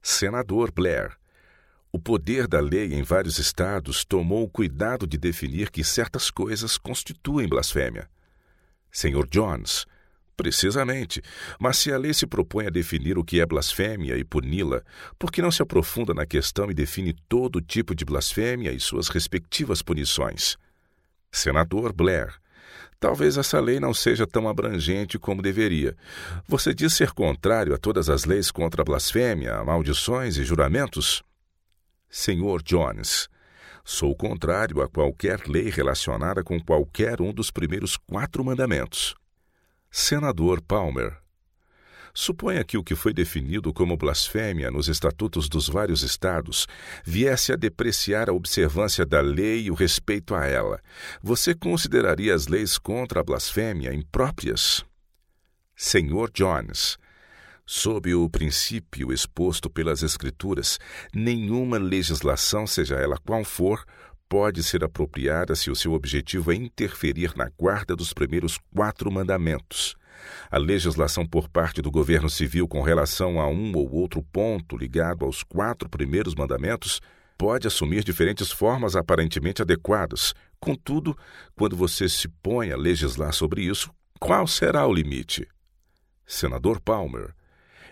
Senador Blair, o poder da lei em vários estados tomou o cuidado de definir que certas coisas constituem blasfêmia. Senhor Jones, precisamente. Mas se a lei se propõe a definir o que é blasfêmia e puni-la, por que não se aprofunda na questão e define todo tipo de blasfêmia e suas respectivas punições? Senador Blair, Talvez essa lei não seja tão abrangente como deveria. Você diz ser contrário a todas as leis contra a blasfêmia, maldições e juramentos? Senhor Jones, Sou contrário a qualquer lei relacionada com qualquer um dos primeiros quatro mandamentos. Senador Palmer. Suponha que o que foi definido como blasfêmia nos estatutos dos vários estados viesse a depreciar a observância da lei e o respeito a ela. Você consideraria as leis contra a blasfêmia impróprias? Senhor Jones, Sob o princípio exposto pelas Escrituras, nenhuma legislação, seja ela qual for, pode ser apropriada se o seu objetivo é interferir na guarda dos primeiros quatro mandamentos. A legislação por parte do governo civil com relação a um ou outro ponto ligado aos quatro primeiros mandamentos pode assumir diferentes formas aparentemente adequadas. Contudo, quando você se põe a legislar sobre isso, qual será o limite? Senador Palmer,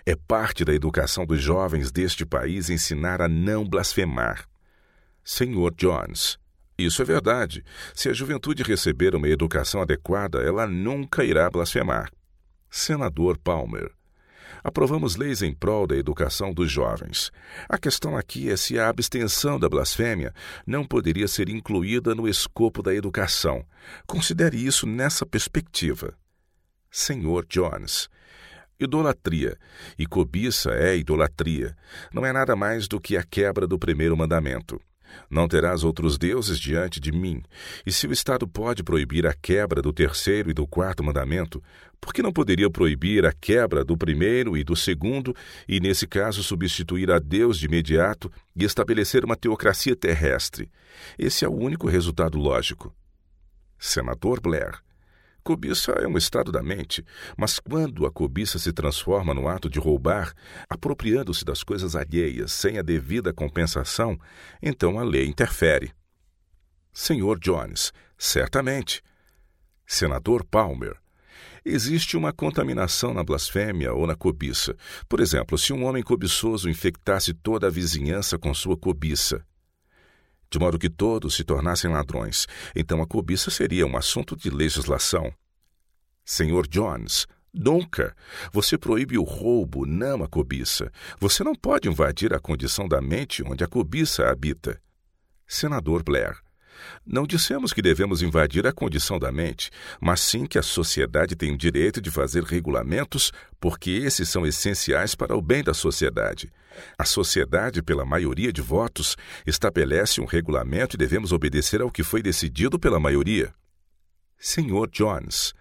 é parte da educação dos jovens deste país ensinar a não blasfemar. Senhor Jones, isso é verdade. Se a juventude receber uma educação adequada, ela nunca irá blasfemar. Senador Palmer, aprovamos leis em prol da educação dos jovens. A questão aqui é se a abstenção da blasfêmia não poderia ser incluída no escopo da educação. Considere isso nessa perspectiva. Senhor Jones, Idolatria. E cobiça é idolatria. Não é nada mais do que a quebra do primeiro mandamento. Não terás outros deuses diante de mim. E se o Estado pode proibir a quebra do terceiro e do quarto mandamento, por que não poderia proibir a quebra do primeiro e do segundo, e nesse caso substituir a Deus de imediato e estabelecer uma teocracia terrestre? Esse é o único resultado lógico. Senador Blair, Cobiça é um estado da mente, mas quando a cobiça se transforma no ato de roubar, apropriando-se das coisas alheias sem a devida compensação, então a lei interfere. Senhor Jones, certamente. Senador Palmer, existe uma contaminação na blasfêmia ou na cobiça. Por exemplo, se um homem cobiçoso infectasse toda a vizinhança com sua cobiça, de modo que todos se tornassem ladrões. Então a cobiça seria um assunto de legislação. Senhor Jones, nunca. Você proíbe o roubo, não a cobiça. Você não pode invadir a condição da mente onde a cobiça habita. Senador Blair, não dissemos que devemos invadir a condição da mente, mas sim que a sociedade tem o direito de fazer regulamentos, porque esses são essenciais para o bem da sociedade. A sociedade, pela maioria de votos, estabelece um regulamento e devemos obedecer ao que foi decidido pela maioria. Senhor Jones,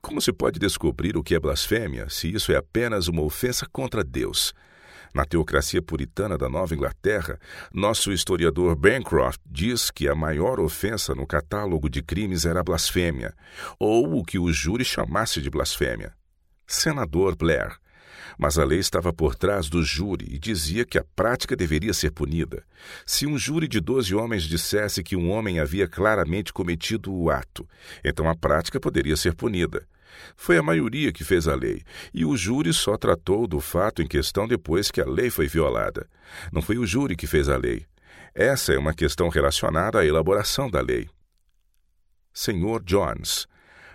como se pode descobrir o que é blasfêmia se isso é apenas uma ofensa contra Deus? Na teocracia puritana da Nova Inglaterra, nosso historiador Bancroft diz que a maior ofensa no catálogo de crimes era a blasfêmia, ou o que o júri chamasse de blasfêmia. Senador Blair. Mas a lei estava por trás do júri e dizia que a prática deveria ser punida. Se um júri de doze homens dissesse que um homem havia claramente cometido o ato, então a prática poderia ser punida. Foi a maioria que fez a lei, e o júri só tratou do fato em questão depois que a lei foi violada. Não foi o júri que fez a lei. Essa é uma questão relacionada à elaboração da lei. Senhor Jones,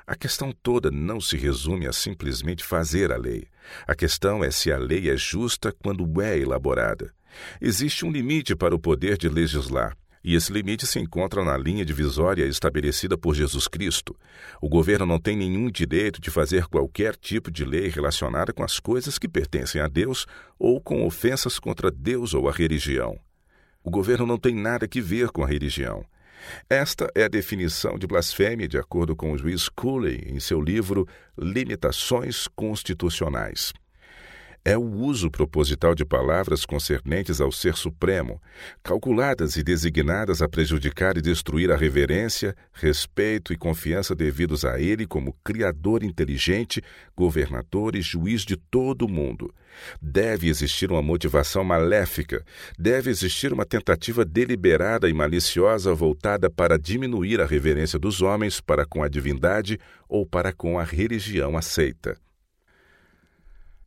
a questão toda não se resume a simplesmente fazer a lei. A questão é se a lei é justa quando é elaborada. Existe um limite para o poder de legislar. E esse limite se encontra na linha divisória estabelecida por Jesus Cristo. O governo não tem nenhum direito de fazer qualquer tipo de lei relacionada com as coisas que pertencem a Deus ou com ofensas contra Deus ou a religião. O governo não tem nada que ver com a religião. Esta é a definição de blasfêmia de acordo com o juiz Cooley em seu livro Limitações Constitucionais é o uso proposital de palavras concernentes ao Ser Supremo, calculadas e designadas a prejudicar e destruir a reverência, respeito e confiança devidos a Ele como Criador inteligente, governador e juiz de todo o mundo. Deve existir uma motivação maléfica, deve existir uma tentativa deliberada e maliciosa voltada para diminuir a reverência dos homens para com a divindade ou para com a religião aceita.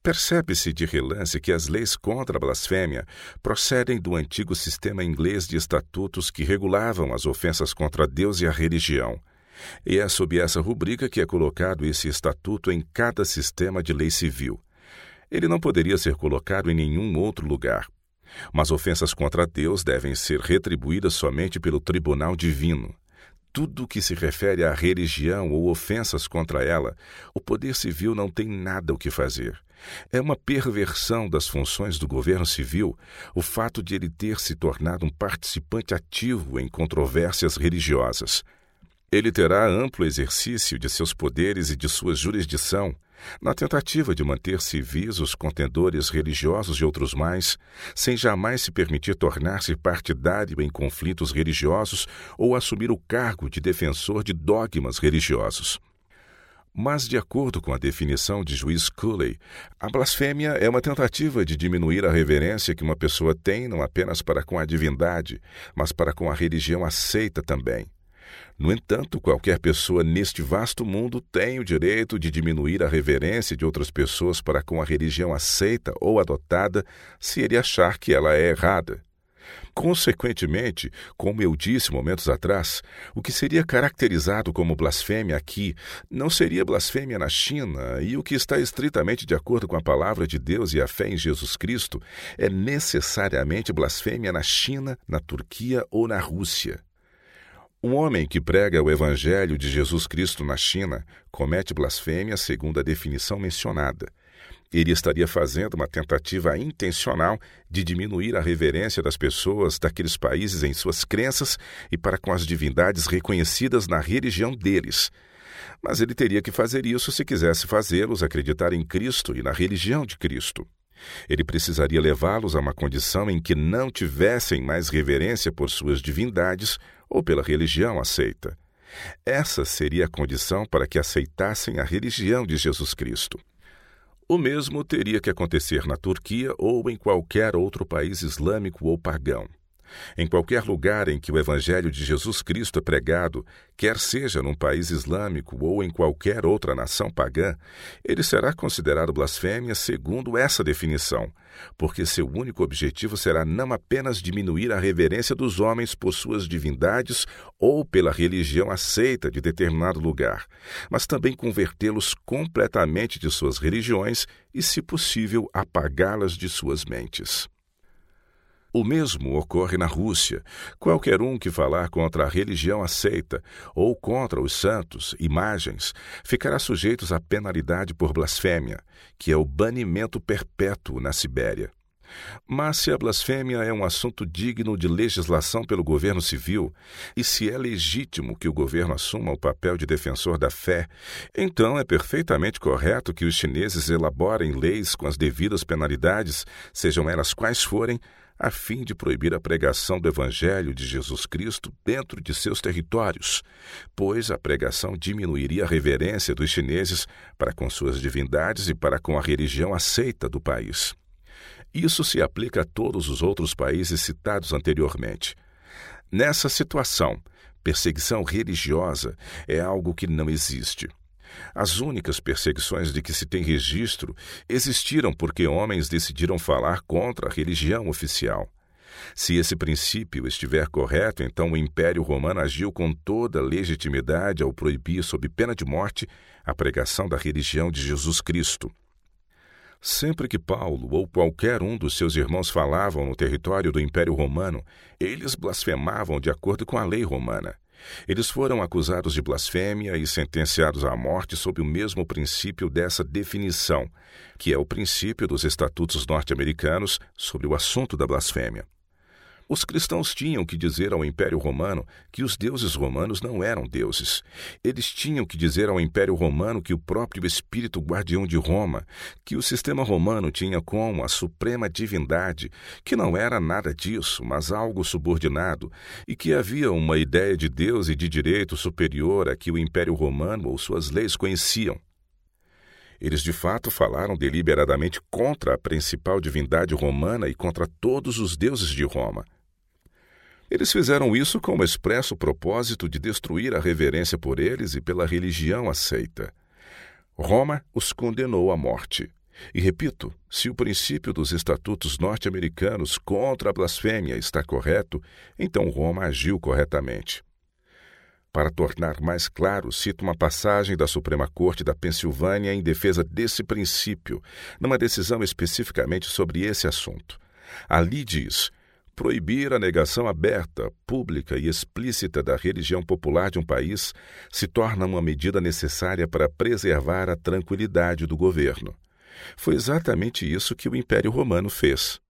Percebe-se de relance que as leis contra a blasfêmia procedem do antigo sistema inglês de estatutos que regulavam as ofensas contra Deus e a religião. E é sob essa rubrica que é colocado esse estatuto em cada sistema de lei civil. Ele não poderia ser colocado em nenhum outro lugar. Mas ofensas contra Deus devem ser retribuídas somente pelo tribunal divino tudo que se refere à religião ou ofensas contra ela, o poder civil não tem nada o que fazer. É uma perversão das funções do governo civil o fato de ele ter se tornado um participante ativo em controvérsias religiosas. Ele terá amplo exercício de seus poderes e de sua jurisdição, na tentativa de manter civis os contendores religiosos e outros mais, sem jamais se permitir tornar-se partidário em conflitos religiosos ou assumir o cargo de defensor de dogmas religiosos. Mas, de acordo com a definição de juiz Cooley, a blasfêmia é uma tentativa de diminuir a reverência que uma pessoa tem não apenas para com a divindade, mas para com a religião aceita também. No entanto, qualquer pessoa neste vasto mundo tem o direito de diminuir a reverência de outras pessoas para com a religião aceita ou adotada se ele achar que ela é errada. Consequentemente, como eu disse momentos atrás, o que seria caracterizado como blasfêmia aqui não seria blasfêmia na China, e o que está estritamente de acordo com a palavra de Deus e a fé em Jesus Cristo é necessariamente blasfêmia na China, na Turquia ou na Rússia. Um homem que prega o Evangelho de Jesus Cristo na China comete blasfêmia segundo a definição mencionada. Ele estaria fazendo uma tentativa intencional de diminuir a reverência das pessoas daqueles países em suas crenças e para com as divindades reconhecidas na religião deles. Mas ele teria que fazer isso se quisesse fazê-los acreditar em Cristo e na religião de Cristo. Ele precisaria levá-los a uma condição em que não tivessem mais reverência por suas divindades ou pela religião aceita. Essa seria a condição para que aceitassem a religião de Jesus Cristo. O mesmo teria que acontecer na Turquia ou em qualquer outro país islâmico ou pagão. Em qualquer lugar em que o Evangelho de Jesus Cristo é pregado, quer seja num país islâmico ou em qualquer outra nação pagã, ele será considerado blasfêmia segundo essa definição, porque seu único objetivo será não apenas diminuir a reverência dos homens por suas divindades ou pela religião aceita de determinado lugar, mas também convertê-los completamente de suas religiões e, se possível, apagá-las de suas mentes. O mesmo ocorre na Rússia. Qualquer um que falar contra a religião aceita ou contra os santos, imagens, ficará sujeito à penalidade por blasfêmia, que é o banimento perpétuo na Sibéria. Mas se a blasfêmia é um assunto digno de legislação pelo governo civil, e se é legítimo que o governo assuma o papel de defensor da fé, então é perfeitamente correto que os chineses elaborem leis com as devidas penalidades, sejam elas quais forem, a fim de proibir a pregação do Evangelho de Jesus Cristo dentro de seus territórios, pois a pregação diminuiria a reverência dos chineses para com suas divindades e para com a religião aceita do país. Isso se aplica a todos os outros países citados anteriormente. Nessa situação, perseguição religiosa é algo que não existe. As únicas perseguições de que se tem registro existiram porque homens decidiram falar contra a religião oficial. Se esse princípio estiver correto, então o Império Romano agiu com toda legitimidade ao proibir, sob pena de morte, a pregação da religião de Jesus Cristo. Sempre que Paulo ou qualquer um dos seus irmãos falavam no território do Império Romano, eles blasfemavam de acordo com a lei romana. Eles foram acusados de blasfêmia e sentenciados à morte sob o mesmo princípio dessa definição, que é o princípio dos estatutos norte-americanos sobre o assunto da blasfêmia. Os cristãos tinham que dizer ao Império Romano que os deuses romanos não eram deuses. Eles tinham que dizer ao Império Romano que o próprio espírito guardião de Roma, que o sistema romano tinha como a suprema divindade, que não era nada disso, mas algo subordinado, e que havia uma ideia de Deus e de direito superior a que o Império Romano ou suas leis conheciam. Eles de fato falaram deliberadamente contra a principal divindade romana e contra todos os deuses de Roma. Eles fizeram isso com o expresso propósito de destruir a reverência por eles e pela religião aceita. Roma os condenou à morte. E repito, se o princípio dos estatutos norte-americanos contra a blasfêmia está correto, então Roma agiu corretamente. Para tornar mais claro, cito uma passagem da Suprema Corte da Pensilvânia em defesa desse princípio, numa decisão especificamente sobre esse assunto. Ali diz: Proibir a negação aberta, pública e explícita da religião popular de um país se torna uma medida necessária para preservar a tranquilidade do governo. Foi exatamente isso que o Império Romano fez.